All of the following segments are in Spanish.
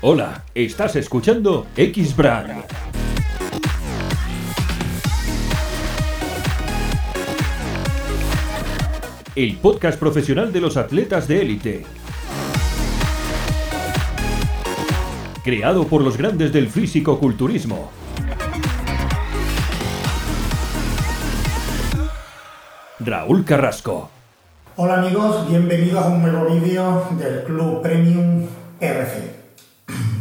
Hola, estás escuchando X-Brand. El podcast profesional de los atletas de élite. Creado por los grandes del físico-culturismo. Raúl Carrasco. Hola amigos, bienvenidos a un nuevo vídeo del Club Premium RC.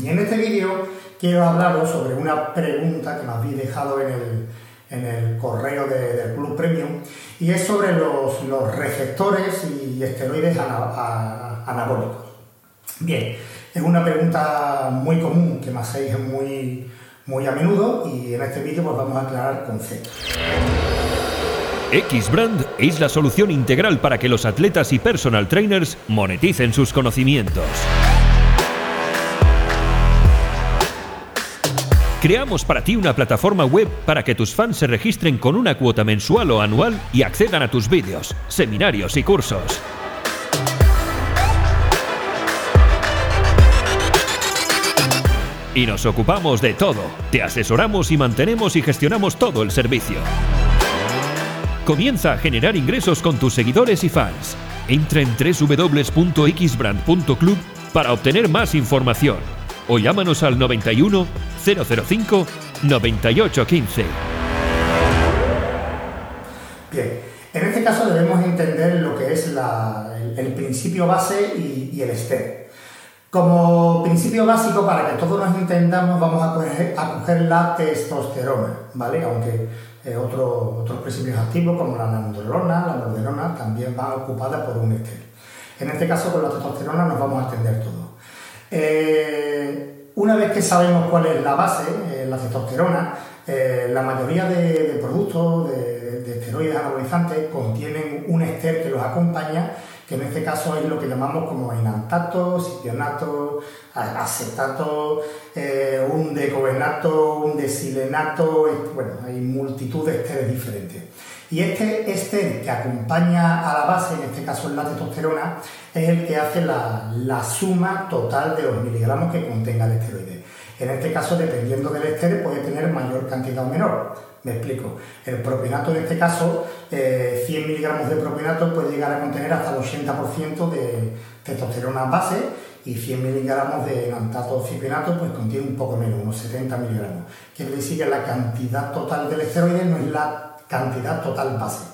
Y en este vídeo quiero hablaros sobre una pregunta que me habéis dejado en el, correo del Club Premium y es sobre los, receptores y esteroides anabólicos. Bien, es una pregunta muy común que me hacéis muy, muy a menudo y en este vídeo pues vamos a aclarar conceptos. X-Brand es la solución integral para que los atletas y personal trainers moneticen sus conocimientos. Creamos para ti una plataforma web para que tus fans se registren con una cuota mensual o anual y accedan a tus vídeos, seminarios y cursos. Y nos ocupamos de todo. Te asesoramos y mantenemos y gestionamos todo el servicio. Comienza a generar ingresos con tus seguidores y fans. Entra en www.xbrand.club para obtener más información o llámanos al 91 005 9815. Bien, en este caso debemos entender lo que es el, principio base y, el STEM. Como principio básico, para que todos nos entendamos, vamos a coger, la testosterona, ¿vale? Aunque eh, otros principios activos como la nandrolona, la nordelona, también van ocupadas por un ester. En este caso, con la testosterona nos vamos a entender todo. Eh, una vez que sabemos cuál es la base, eh, la testosterona, eh, la mayoría de, productos, de, de, esteroides anabolizantes, contienen un ester que los acompaña, que en este caso es lo que llamamos como enantato, cipionato, acetato, un decovenato, un desilenato, bueno, hay multitud de esteres diferentes. Y este ester que acompaña a la base, en este caso es la testosterona, es el que hace la, suma total de los miligramos que contenga el esteroide. En este caso, dependiendo del ester, puede tener mayor cantidad o menor. Me explico. El propionato, en este caso, 100 eh, miligramos de propionato puede llegar a contener hasta el 80% de testosterona base y 100 miligramos de enantato cipionato pues contiene un poco menos, unos 70 miligramos. Quiere decir que la cantidad total del esteroide no es la cantidad total base.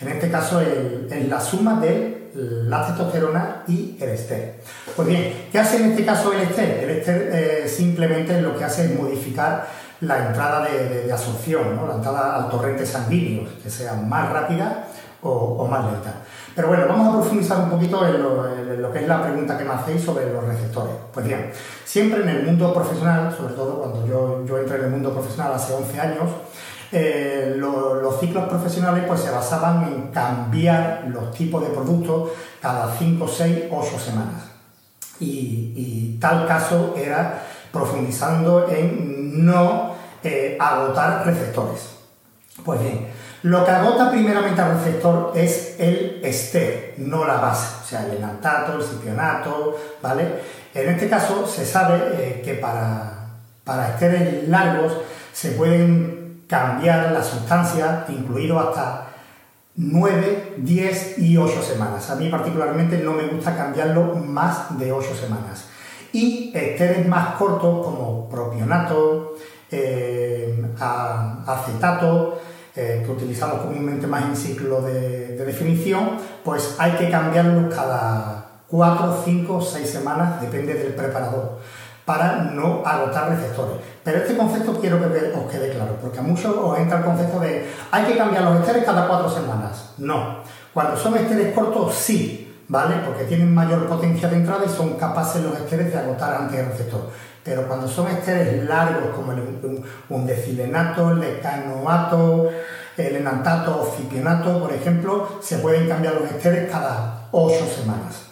En este caso es la suma de la testosterona y el ester. Pues bien, ¿qué hace en este caso el ester? El ester eh, simplemente lo que hace es modificar la entrada de, absorción, la entrada al torrente sanguíneo, que sea más rápida o, más lenta. Pero bueno, vamos a profundizar un poquito en lo, que es la pregunta que me hacéis sobre los receptores. Pues bien, siempre en el mundo profesional, sobre todo cuando yo, yo entré en el mundo profesional hace 11 años, eh, ciclos profesionales pues, se basaban en cambiar los tipos de productos cada 5, 6, 8 semanas. Y, tal caso era profundizando en no eh, agotar receptores. Pues bien, lo que agota primeramente al receptor es el ester, no la base, o sea, el enantato, el cipionato, ¿vale? En este caso se sabe eh, que para, para esteres largos se pueden cambiar la sustancia, incluido hasta 9, 10 y 8 semanas. A mí particularmente no me gusta cambiarlo más de 8 semanas. Y esteres más cortos como propionato, eh, acetato, eh, que utilizamos comúnmente más en ciclo de, de definición, pues hay que cambiarlos cada 4, 5, 6 semanas, depende del preparador para no agotar receptores. Pero este concepto quiero que os quede claro, porque a muchos os entra el concepto de hay que cambiar los esteres cada cuatro semanas. No. Cuando son esteres cortos, sí, ¿vale? Porque tienen mayor potencia de entrada y son capaces los esteres de agotar antes el receptor. Pero cuando son esteres largos, como el undecilenato, el decanoato, el enantato o cipionato, por ejemplo, se pueden cambiar los esteres cada 8 semanas.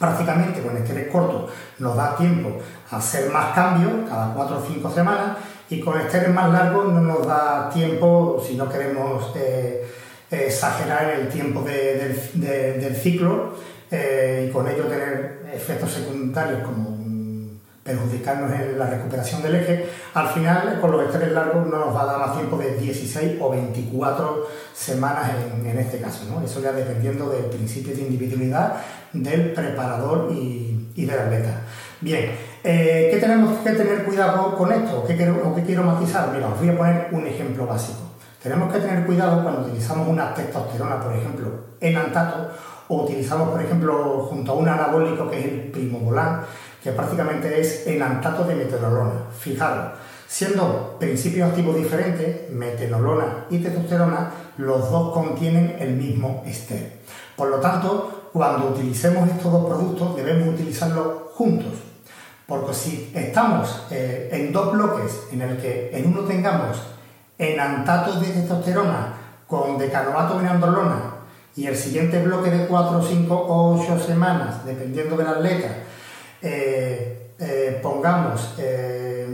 Prácticamente con esteres cortos nos da tiempo a hacer más cambios cada 4 o 5 semanas y con esteres más largos no nos da tiempo, si no queremos eh, exagerar el tiempo del ciclo eh, y con ello tener efectos secundarios como perjudicarnos en la recuperación del eje, al final con los esteres largos no nos va a dar más tiempo de 16 o 24 semanas en, este caso. Eso ya dependiendo del principio de individualidad del preparador y, y del atleta. Bien, eh, ¿qué tenemos que tener cuidado con esto? ¿Qué quiero, ¿Qué quiero matizar? Mira, os voy a poner un ejemplo básico. Tenemos que tener cuidado cuando utilizamos una testosterona, por ejemplo, en antato, o utilizamos, por ejemplo, junto a un anabólico que es el primobolan, que prácticamente es enantato de metenolona. Fijaros, siendo principios activos diferentes, metenolona y testosterona, los dos contienen el mismo ester. Por lo tanto, cuando utilicemos estos dos productos debemos utilizarlos juntos. Porque si estamos eh, en dos bloques en el que en uno tengamos enantato de testosterona con decanoato de y el siguiente bloque de 4, 5 o 8 semanas, dependiendo de la atleta, eh, eh, pongamos eh,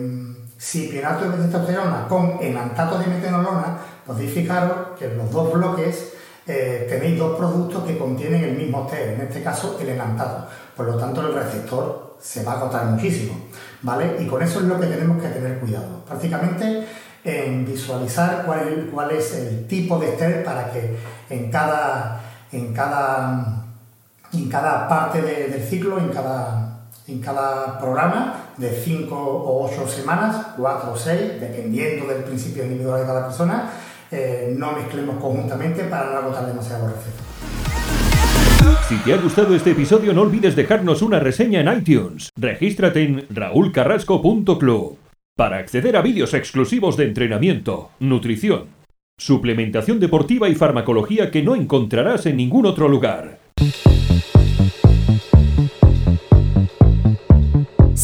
cipionato de testosterona con enantato de metenolona, podéis fijaros que en los dos bloques eh, tenéis dos productos que contienen el mismo TER, en este caso el enantato. Por lo tanto, el receptor se va a agotar muchísimo, ¿vale? Y con eso es lo que tenemos que tener cuidado. Prácticamente en visualizar cuál es, el tipo de ester para que en cada, en cada, en cada parte del ciclo, en cada, en cada programa de 5 o 8 semanas, 4 o 6, dependiendo del principio individual de cada persona, eh, no mezclemos conjuntamente para no agotar demasiado recetas. Si te ha gustado este episodio no olvides dejarnos una reseña en iTunes. Regístrate en raulcarrasco.club para acceder a vídeos exclusivos de entrenamiento, nutrición, suplementación deportiva y farmacología que no encontrarás en ningún otro lugar.